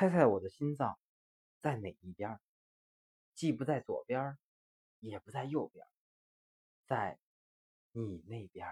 猜猜我的心脏在哪一边？既不在左边，也不在右边，在你那边。